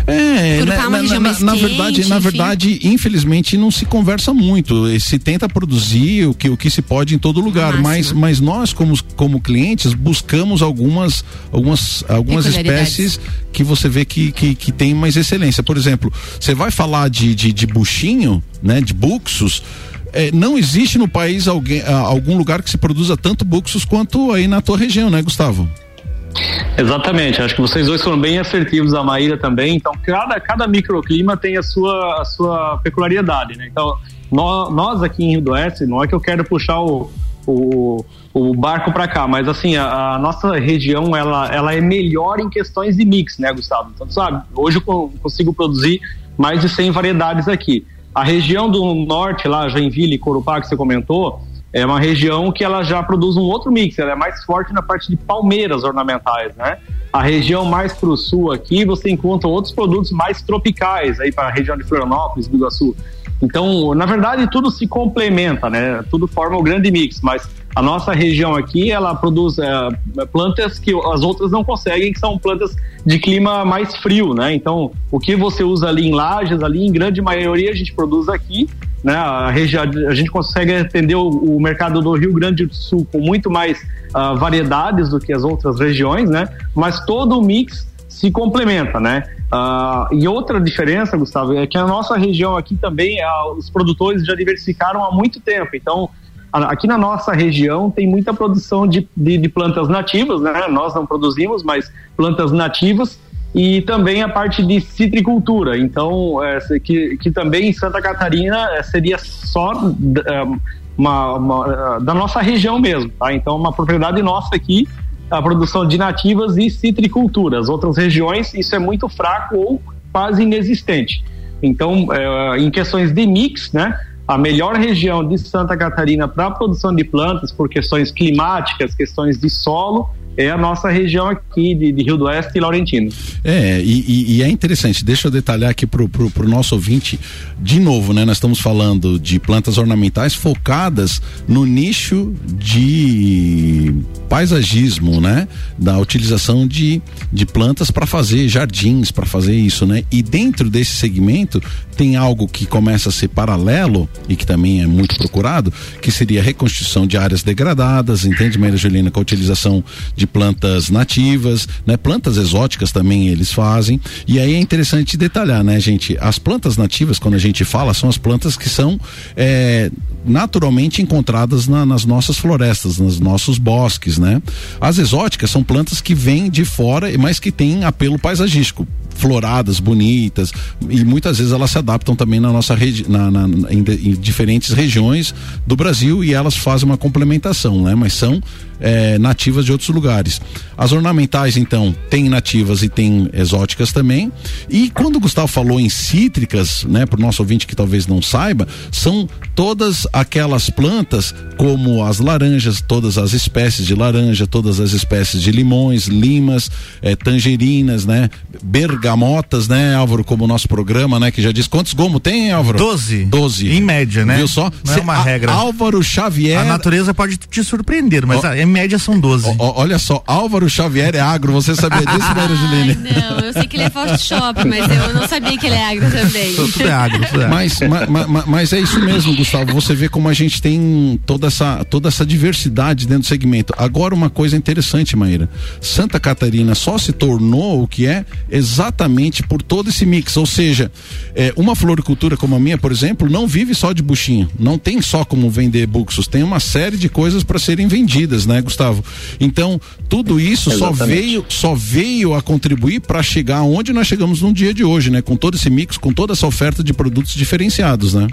[SPEAKER 2] É, Na,
[SPEAKER 5] é uma
[SPEAKER 2] na-
[SPEAKER 5] região
[SPEAKER 2] na-
[SPEAKER 5] mais
[SPEAKER 2] na
[SPEAKER 5] quente,
[SPEAKER 2] verdade, na
[SPEAKER 5] enfim.
[SPEAKER 2] verdade, infelizmente não se conversa muito. Se tenta produzir o que, o que se pode em todo lugar, mas, mas nós como, como clientes buscamos algumas algumas algumas espécies que você vê que, que, que tem mais excelência. Por exemplo, você vai falar de, de, de buchinho, né, de buxus, é, não existe no país alguém, ah, algum lugar que se produza tanto buxus quanto aí na tua região, né, Gustavo?
[SPEAKER 3] Exatamente, acho que vocês dois foram bem assertivos, a Maíra também. Então, cada, cada microclima tem a sua, a sua peculiaridade, né? Então, nó- nós aqui em Rio do Oeste, não é que eu quero puxar o, o, o barco para cá, mas assim, a, a nossa região, ela, ela é melhor em questões de mix, né, Gustavo? Então, sabe, hoje eu co- consigo produzir mais de 100 variedades aqui. A região do norte, lá, Joinville e Corupá, que você comentou, é uma região que ela já produz um outro mix, ela é mais forte na parte de palmeiras ornamentais, né? A região mais para o sul aqui, você encontra outros produtos mais tropicais, aí para a região de Florianópolis, do Iguaçu. Então, na verdade, tudo se complementa, né? Tudo forma o grande mix, mas a nossa região aqui, ela produz é, plantas que as outras não conseguem, que são plantas de clima mais frio, né? Então, o que você usa ali em lajes, ali em grande maioria a gente produz aqui, né? A, região, a gente consegue atender o, o mercado do Rio Grande do Sul com muito mais ah, variedades do que as outras regiões, né? Mas todo o mix se complementa, né? Ah, e outra diferença, Gustavo, é que a nossa região aqui também, ah, os produtores já diversificaram há muito tempo. Então, aqui na nossa região tem muita produção de, de, de plantas nativas, né? Nós não produzimos, mas plantas nativas e também a parte de citricultura. Então, é, que, que também em Santa Catarina é, seria só é, uma, uma, é, da nossa região mesmo, tá? Então, uma propriedade nossa aqui, a produção de nativas e citricultura. As outras regiões, isso é muito fraco ou quase inexistente. Então, é, em questões de mix, né? A melhor região de Santa Catarina para a produção de plantas, por questões climáticas, questões de solo, é a nossa região aqui de, de Rio do Oeste e Laurentino.
[SPEAKER 2] É, e, e- e é interessante, deixa eu detalhar aqui pro, pro, pro nosso ouvinte, de novo, né? Nós estamos falando de plantas ornamentais focadas no nicho de paisagismo, né? Da utilização de, de plantas para fazer jardins, para fazer isso, né? E dentro desse segmento tem algo que começa a ser paralelo e que também é muito procurado, que seria a reconstrução de áreas degradadas, entende, Maria Juliana, com a utilização de plantas nativas, né? Plantas exóticas também eles fazem. E aí é interessante detalhar, né, gente? As plantas nativas, quando a gente fala, são as plantas que são é, naturalmente encontradas na- nas nossas florestas, nos nossos bosques, né? As exóticas são plantas que vêm de fora, mas que têm apelo paisagístico floradas, bonitas, e muitas vezes elas se adaptam também na nossa regi na, na- em, em diferentes regiões do Brasil e elas fazem uma complementação, né? Mas são é, nativas de outros lugares. As ornamentais, então, tem nativas e tem exóticas também. E quando o Gustavo falou em cítricas, né, para o nosso ouvinte que talvez não saiba, são todas aquelas plantas, como as laranjas, todas as espécies de laranja, todas as espécies de limões, limas, eh, tangerinas, né, bergamotas, né, Álvaro, como o nosso programa, né, que já diz quantos gomos tem, Álvaro?
[SPEAKER 1] Doze.
[SPEAKER 2] Doze.
[SPEAKER 1] Em média, né?
[SPEAKER 2] Viu só?
[SPEAKER 1] Não é
[SPEAKER 2] Cê-
[SPEAKER 1] uma
[SPEAKER 2] a-
[SPEAKER 1] regra.
[SPEAKER 2] Álvaro Xavier.
[SPEAKER 1] A natureza pode te surpreender, mas a- em média são 12.
[SPEAKER 2] Ó, olha só, Álvaro Xavier é agro, você sabia disso, Maria Juline?
[SPEAKER 5] Não, eu sei que ele é Photoshop, mas eu não sabia que ele é agro também.
[SPEAKER 1] Tudo é agro, tudo é agro.
[SPEAKER 2] Mas, ma- ma- ma- mas é isso mesmo, Gustavo. Você vê como a gente tem toda essa, toda essa diversidade dentro do segmento. Agora, uma coisa interessante, Maíra. Santa Catarina só se tornou o que é exatamente por todo esse mix. Ou seja, é, uma floricultura como a minha, por exemplo, não vive só de buchinho. Não tem só como vender buxos. Tem uma série de coisas para serem vendidas, né, Gustavo? Então, tudo isso só
[SPEAKER 3] Exatamente.
[SPEAKER 2] veio, só veio a contribuir para chegar onde nós chegamos no dia de hoje, né? Com todo esse mix, com toda essa oferta de produtos diferenciados, né?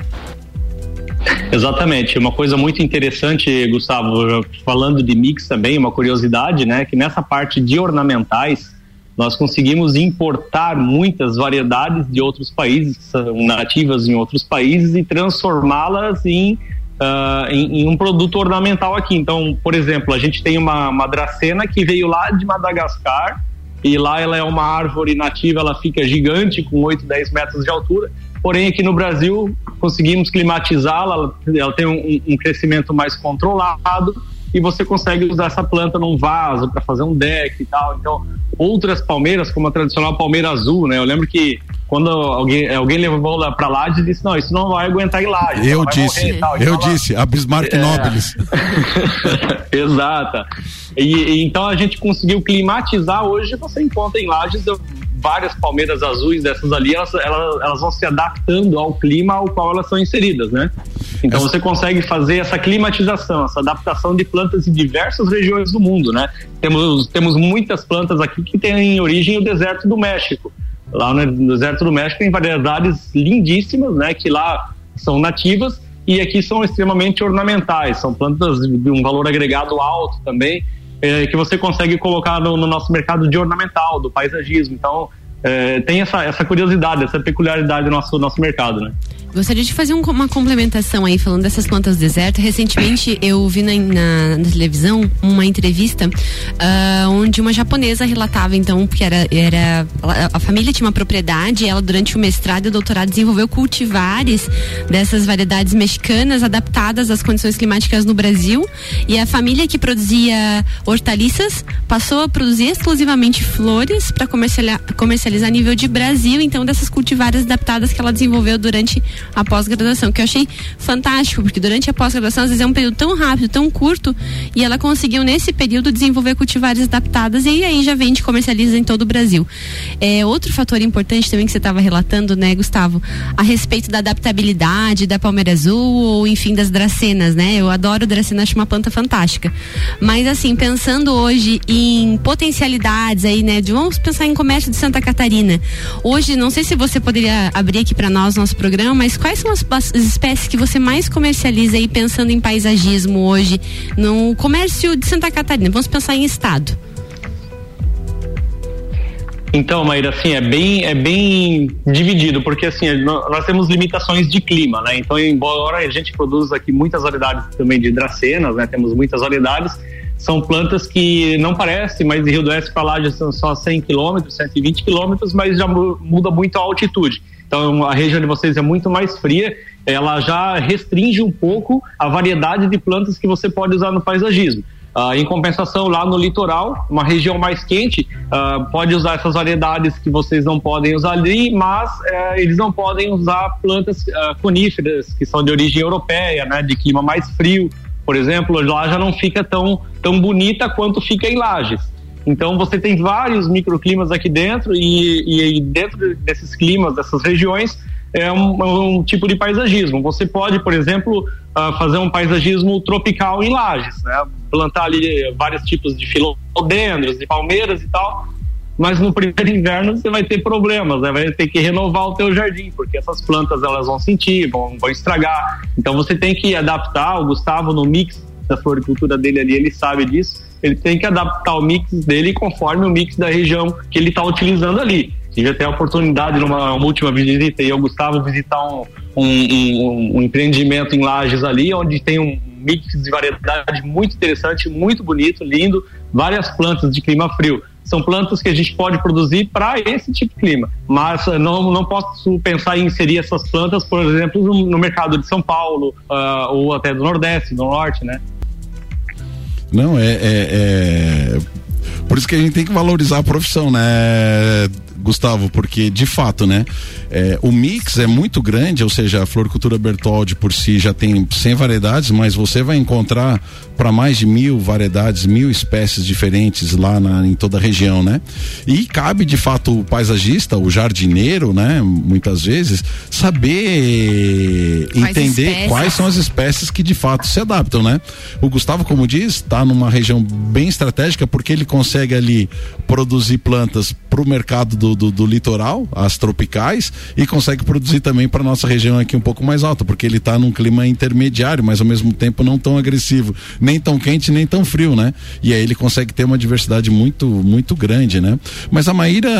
[SPEAKER 3] Exatamente. Uma coisa muito interessante, Gustavo, falando de mix também, uma curiosidade, né? Que nessa parte de ornamentais, nós conseguimos importar muitas variedades de outros países, que são nativas em outros países, e transformá-las em, ah, em, em um produto ornamental aqui. Então, por exemplo, a gente tem uma, uma dracena que veio lá de Madagascar, e lá ela é uma árvore nativa, ela fica gigante, com 8, 10 metros de altura. Porém, aqui no Brasil, conseguimos climatizá-la, ela, ela tem um, um crescimento mais controlado e você consegue usar essa planta num vaso para fazer um deck e tal. Então, outras palmeiras, como a tradicional palmeira azul, né? Eu lembro que quando alguém, alguém levou lá pra Laje, disse, não, isso não vai aguentar em Laje.
[SPEAKER 2] Eu disse, eu disse, a Bismarck é. Nobilis.
[SPEAKER 3] Exata. E, e, então a gente conseguiu climatizar, hoje você encontra em Lages várias palmeiras azuis dessas ali, elas, elas, elas, vão se adaptando ao clima ao qual elas são inseridas, né? Então você consegue fazer essa climatização, essa adaptação de plantas em diversas regiões do mundo, né? Temos, temos muitas plantas aqui que têm origem no deserto do México. Lá no deserto do México tem variedades lindíssimas, né? Que lá são nativas e aqui são extremamente ornamentais, são plantas de um valor agregado alto também é, que você consegue colocar no, no, nosso mercado de ornamental, do paisagismo. Então, é, tem essa, essa curiosidade, essa peculiaridade do nosso, nosso mercado, né?
[SPEAKER 5] Gostaria de fazer um, uma complementação aí, falando dessas plantas do deserto. Recentemente eu vi na, na, na televisão uma entrevista uh, onde uma japonesa relatava, então, que era, era a, família tinha uma propriedade, ela durante o mestrado e o doutorado desenvolveu cultivares dessas variedades mexicanas adaptadas às condições climáticas no Brasil. E a família que produzia hortaliças passou a produzir exclusivamente flores para comercializar, comercializar a nível de Brasil, então, dessas cultivares adaptadas que ela desenvolveu durante a pós-graduação, que eu achei fantástico, porque durante a pós-graduação, às vezes é um período tão rápido, tão curto, e ela conseguiu nesse período desenvolver cultivares adaptadas e aí já vende, comercializa em todo o Brasil. É, outro fator importante também que você estava relatando, né, Gustavo, a respeito da adaptabilidade da palmeira azul ou enfim das dracenas, né? Eu adoro dracena, acho uma planta fantástica. Mas assim, pensando hoje em potencialidades aí, né, de vamos pensar em comércio de Santa Catarina. Hoje, não sei se você poderia abrir aqui para nós nosso programa, mas quais são as, as, espécies que você mais comercializa aí pensando em paisagismo hoje no comércio de Santa Catarina? Vamos pensar em estado.
[SPEAKER 3] Então, Maíra, assim, é bem, é bem dividido, porque assim, nós temos limitações de clima, né? Então, embora a gente produza aqui muitas variedades também de dracenas, né? Temos muitas variedades, são plantas que não parecem, mas de Rio do Oeste para lá já são só 100 quilômetros, 120 quilômetros, mas já muda muito a altitude. Então a região de vocês é muito mais fria, ela já restringe um pouco a variedade de plantas que você pode usar no paisagismo. Uh, em compensação, lá no litoral, uma região mais quente, uh, pode usar essas variedades que vocês não podem usar ali, mas uh, eles não podem usar plantas ah, coníferas que são de origem europeia, né, de clima mais frio, por exemplo. Lá já não fica tão, tão bonita quanto fica em Lages. Então você tem vários microclimas aqui dentro e, e dentro desses climas, dessas regiões, é um, um, tipo de paisagismo. Você pode, por exemplo, uh, fazer um paisagismo tropical em lajes, né? plantar ali vários tipos de filodendros, de palmeiras e tal. Mas no primeiro inverno você vai ter problemas, né? vai ter que renovar o teu jardim, porque essas plantas elas vão sentir, vão, vão estragar. Então você tem que adaptar. O Gustavo no mix da floricultura dele ali, ele sabe disso ele tem que adaptar o mix dele conforme o mix da região que ele está utilizando ali. Tive até a oportunidade numa última visita e eu, Gustavo, visitar um, um, um, um empreendimento em Lages ali, onde tem um mix de variedade muito interessante, muito bonito, lindo, várias plantas de clima frio. São plantas que a gente pode produzir para esse tipo de clima, mas não, não posso pensar em inserir essas plantas, por exemplo, no, no mercado de São Paulo uh, ou até do Nordeste, do Norte, né?
[SPEAKER 2] Não, é, é, é, Por isso que a gente tem que valorizar a profissão, né? Gustavo, porque de fato, né? É, o mix é muito grande, ou seja, a floricultura Bertoldi por si já tem 100 variedades, mas você vai encontrar para mais de mil variedades, mil espécies diferentes lá na, em toda a região, né? E cabe de fato o paisagista, o jardineiro, né? Muitas vezes, saber quais entender espécies? quais são as espécies que de fato se adaptam, né? O Gustavo, como diz, está numa região bem estratégica porque ele consegue ali produzir plantas para o mercado do, do, do, litoral, as tropicais, e consegue produzir também para nossa região aqui um pouco mais alta, porque ele está num clima intermediário, mas ao mesmo tempo não tão agressivo, nem tão quente, nem tão frio, né? E aí ele consegue ter uma diversidade muito, muito grande, né? Mas a Maíra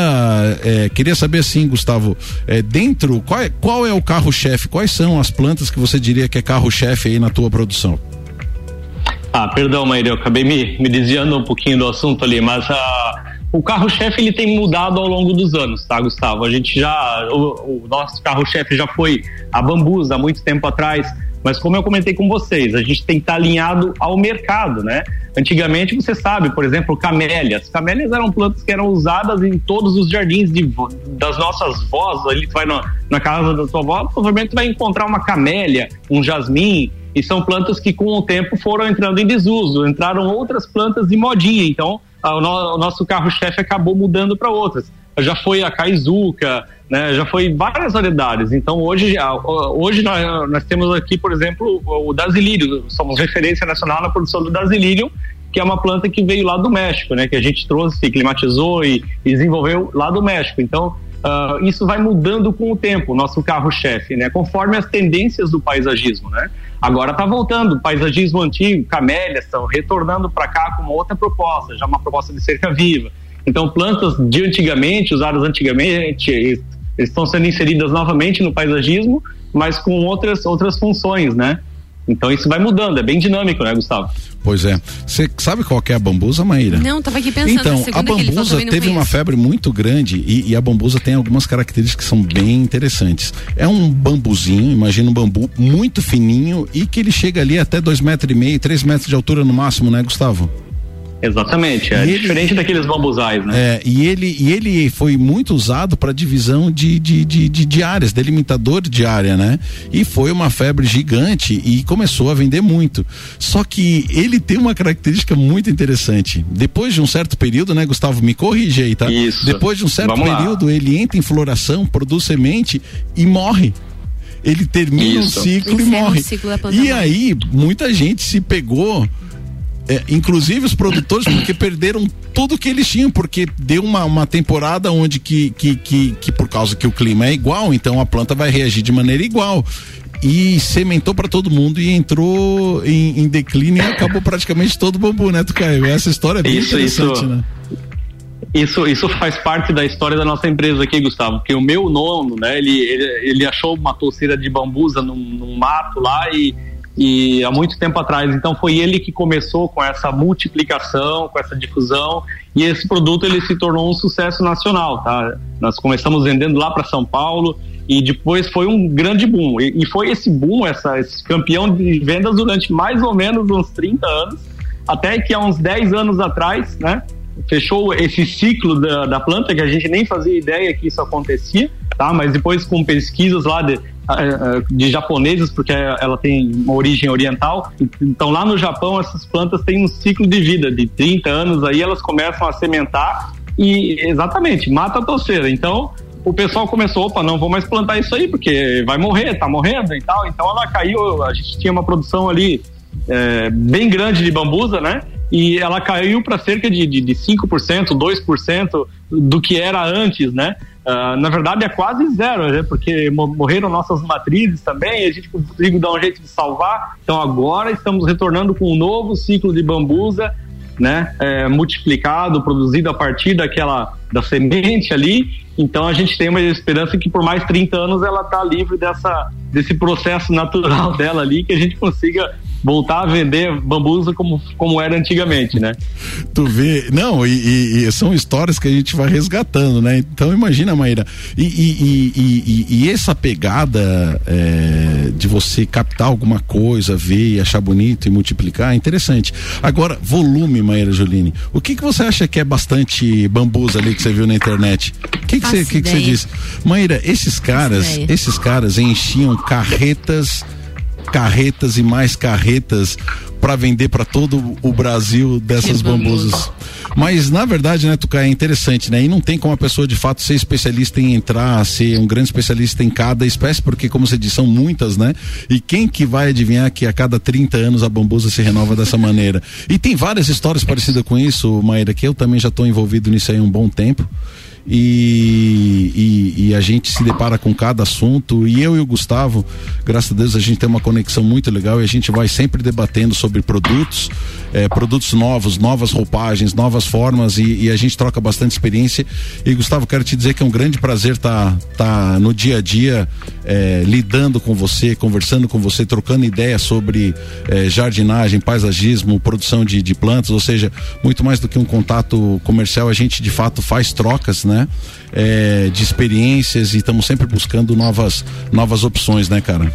[SPEAKER 2] é, queria saber assim, Gustavo, é, dentro, qual é, qual é o carro-chefe? Quais são as plantas que você diria que é carro-chefe aí na tua produção?
[SPEAKER 3] Ah, perdão, Maíra, eu acabei me, me desviando um pouquinho do assunto ali, mas a. Uh o carro-chefe ele tem mudado ao longo dos anos, tá, Gustavo? A gente já, o, o nosso carro-chefe já foi a Bambus há muito tempo atrás. Mas como eu comentei com vocês, a gente tem que estar alinhado ao mercado, né? Antigamente, você sabe, por exemplo, camélias. Camélias eram plantas que eram usadas em todos os jardins de, das nossas vós. Ali tu vai na, na casa da sua avó, provavelmente tu vai encontrar uma camélia, um jasmim, e são plantas que com o tempo foram entrando em desuso, entraram outras plantas de modinha. Então, o, no, o nosso carro-chefe acabou mudando para outras. Já foi a caizuca, né? Já foi várias variedades. Então hoje, hoje nós, nós temos aqui, por exemplo, o Dasilírio. Somos referência nacional na produção do Dasilírio, que é uma planta que veio lá do México, né? Que a gente trouxe, climatizou e, e desenvolveu lá do México. Então uh, isso vai mudando com o tempo, nosso carro-chefe, né? Conforme as tendências do paisagismo, né? Agora está voltando, paisagismo antigo, camélias estão retornando para cá com uma outra proposta, já uma proposta de cerca viva. Então, plantas de antigamente, usadas antigamente, estão sendo inseridas novamente no paisagismo, mas com outras, outras funções, né? Então isso vai mudando, é bem dinâmico, né, Gustavo?
[SPEAKER 2] Pois é. Você sabe qual é a bambusa, Maíra?
[SPEAKER 5] Não, tava aqui pensando.
[SPEAKER 2] Então, a bambusa teve uma febre muito grande e, e, a bambusa tem algumas características que são bem interessantes. É um bambuzinho, imagina um bambu muito fininho e que ele chega ali até dois metros e meio, três metros de altura no máximo, né, Gustavo?
[SPEAKER 3] Exatamente, é ele, diferente daqueles bambusais, né?
[SPEAKER 2] É, e ele, e ele foi muito usado para divisão de, de, de, de, de áreas, delimitador de área, né? E foi uma febre gigante e começou a vender muito. Só que ele tem uma característica muito interessante. Depois de um certo período, né, Gustavo, me corrige aí, tá?
[SPEAKER 3] Isso.
[SPEAKER 2] Depois de um certo Vamos período, lá. ele entra em floração, produz semente e morre ele termina Isso. um ciclo Encerra e morre. e aí, muita gente se pegou é, inclusive os produtores, porque perderam tudo que eles tinham, porque deu uma, uma temporada onde que, que, que, que, por causa que o clima é igual, então a planta vai reagir de maneira igual. E sementou para todo mundo e entrou em, em, declínio e acabou praticamente todo o bambu, né, Caio? Essa história é bem isso, interessante,
[SPEAKER 3] isso.
[SPEAKER 2] né?
[SPEAKER 3] Isso, isso faz parte da história da nossa empresa aqui, Gustavo, porque o meu nono, né, ele, ele, ele achou uma touceira de bambusa num, num mato lá e e há muito tempo atrás. Então foi ele que começou com essa multiplicação, com essa difusão e esse produto ele se tornou um sucesso nacional, tá? Nós começamos vendendo lá para São Paulo e depois foi um grande boom. E, e, foi esse boom, essa, esse campeão de vendas durante mais ou menos uns 30 anos, até que há uns 10 anos atrás, né? Fechou esse ciclo da, da planta que a gente nem fazia ideia que isso acontecia, tá? Mas depois com pesquisas lá de, de japoneses, porque ela tem uma origem oriental. Então, lá no Japão, essas plantas têm um ciclo de vida de 30 anos, aí elas começam a sementar e, exatamente, mata a toceira. Então, o pessoal começou, opa, não vou mais plantar isso aí, porque vai morrer, tá morrendo e tal. Então, ela caiu, a gente tinha uma produção ali é, bem grande de bambusa, né? E ela caiu para cerca de, de, de 5%, 2% do que era antes, né? Uh, na verdade é quase zero, né? porque morreram nossas matrizes também, a gente conseguiu dar um jeito de salvar. Então agora estamos retornando com um novo ciclo de bambusa, né? É, multiplicado, produzido a partir daquela da semente ali. Então a gente tem uma esperança que por mais 30 anos ela está livre dessa desse processo natural dela ali, que a gente consiga voltar a vender bambuza como, como era antigamente, né?
[SPEAKER 2] Tu vê, não, e, e, e são histórias que a gente vai resgatando, né? Então imagina, Maíra, e, e, e essa pegada é, de você captar alguma coisa, ver e achar bonito e multiplicar, é interessante. Agora, volume, Maíra Joline, o que que você acha que é bastante bambuza ali que você viu na internet? O que que você que que diz? Maíra, esses caras, esses caras enchiam carretas carretas e mais carretas para vender para todo o Brasil dessas bambusas. Mas na verdade, né, Tuca, é interessante, né? E não tem como a pessoa de fato ser especialista em entrar, ser um grande especialista em cada espécie, porque como você disse, são muitas, né? E quem que vai adivinhar que a cada 30 anos a bambusa se renova dessa maneira? E tem várias histórias parecidas com isso, Maíra, que eu também já estou envolvido nisso aí há um bom tempo e, e, e, a gente se depara com cada assunto. E eu e o Gustavo, graças a Deus, a gente tem uma conexão muito legal e a gente vai sempre debatendo sobre produtos, é, produtos novos, novas roupagens, novas formas e, e, a gente troca bastante experiência. E Gustavo, quero te dizer que é um grande prazer estar tá, tá no dia a dia é, lidando com você, conversando com você, trocando ideias sobre é, jardinagem, paisagismo, produção de, de plantas, ou seja, muito mais do que um contato comercial, a gente de fato faz trocas, né? Né? É, de experiências e estamos sempre buscando novas, novas opções, né, cara?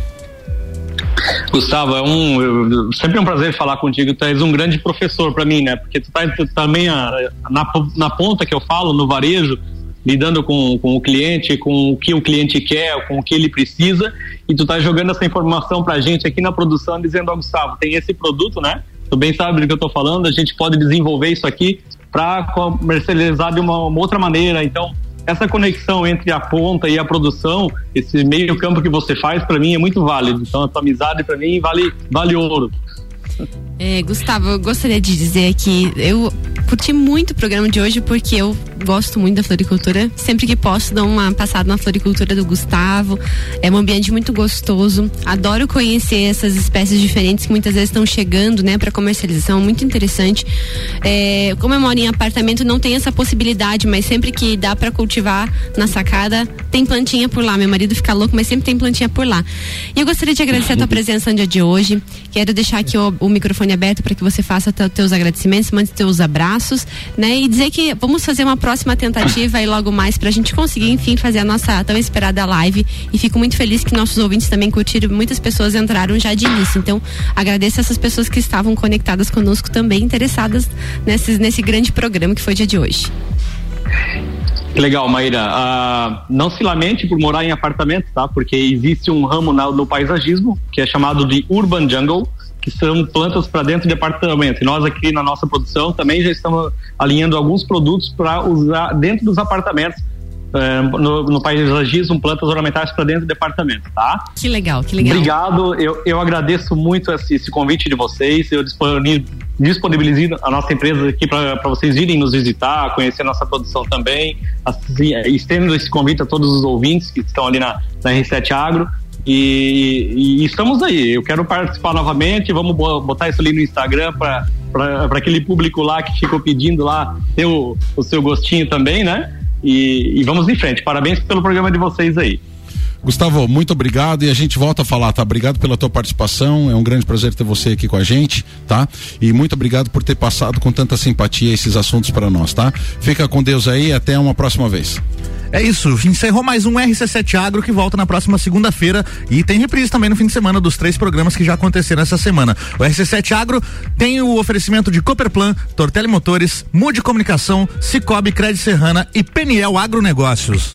[SPEAKER 3] Gustavo, é um eu, sempre é um prazer falar contigo. Tu és um grande professor para mim, né? Porque tu tá tu, também a, na, na ponta que eu falo, no varejo, lidando com, com o cliente, com o que o cliente quer, com o que ele precisa, e tu tá jogando essa informação pra gente aqui na produção, dizendo, ó, oh, Gustavo, tem esse produto, né? Tu bem sabe do que eu tô falando, a gente pode desenvolver isso aqui para comercializar de uma, uma outra maneira. Então, essa conexão entre a ponta e a produção, esse meio campo que você faz, para mim é muito válido. Então, a tua amizade para mim vale, vale ouro.
[SPEAKER 5] É, Gustavo, eu gostaria de dizer que eu curti muito o programa de hoje porque eu gosto muito da floricultura. Sempre que posso, dou uma passada na floricultura do Gustavo. É um ambiente muito gostoso. Adoro conhecer essas espécies diferentes que muitas vezes estão chegando, né, para comercialização. Muito interessante. É, como eu moro em apartamento, não tem essa possibilidade, mas sempre que dá para cultivar na sacada, tem plantinha por lá. Meu marido fica louco, mas sempre tem plantinha por lá. E eu gostaria de agradecer a tua presença no dia de hoje. Quero deixar aqui o, o microfone aberto para que você faça teus agradecimentos, mande teus abraços, né, e dizer que vamos fazer uma próxima tentativa e logo mais para a gente conseguir, enfim, fazer a nossa tão esperada live. E fico muito feliz que nossos ouvintes também curtiram. Muitas pessoas entraram já de início. Então, agradeço essas pessoas que estavam conectadas conosco também, interessadas nesse, nesse grande programa que foi dia de hoje.
[SPEAKER 3] Legal, Maíra. Uh, não se lamente por morar em apartamento, tá? Porque existe um ramo no, no paisagismo que é chamado de Urban Jungle que são plantas para dentro de apartamento. E nós aqui na nossa produção também já estamos alinhando alguns produtos para usar dentro dos apartamentos. É, no, no paisagismo, plantas ornamentais para dentro do apartamento, tá?
[SPEAKER 5] Que legal, que legal.
[SPEAKER 3] Obrigado, eu, eu agradeço muito esse, esse convite de vocês, eu disponibilizei a nossa empresa aqui para vocês irem nos visitar, conhecer a nossa produção também, assim, estendo esse convite a todos os ouvintes que estão ali na, na R7 Agro, e, e, estamos aí. Eu quero participar novamente. Vamos botar isso ali no Instagram para aquele público lá que ficou pedindo lá ter o, o seu gostinho também, né? E, e vamos em frente. Parabéns pelo programa de vocês aí.
[SPEAKER 2] Gustavo, muito obrigado e a gente volta a falar, tá? Obrigado pela tua participação, é um grande prazer ter você aqui com a gente, tá? E muito obrigado por ter passado com tanta simpatia esses assuntos para nós, tá? Fica com Deus aí, até uma próxima vez.
[SPEAKER 1] É isso, encerrou mais um RC7 Agro que volta na próxima segunda-feira e tem reprise também no fim de semana dos três programas que já aconteceram essa semana. O RC7 Agro tem o oferecimento de Cooperplan, Tortelli Motores, Mude Comunicação, Cicobi Crédito Serrana e Peniel Agronegócios.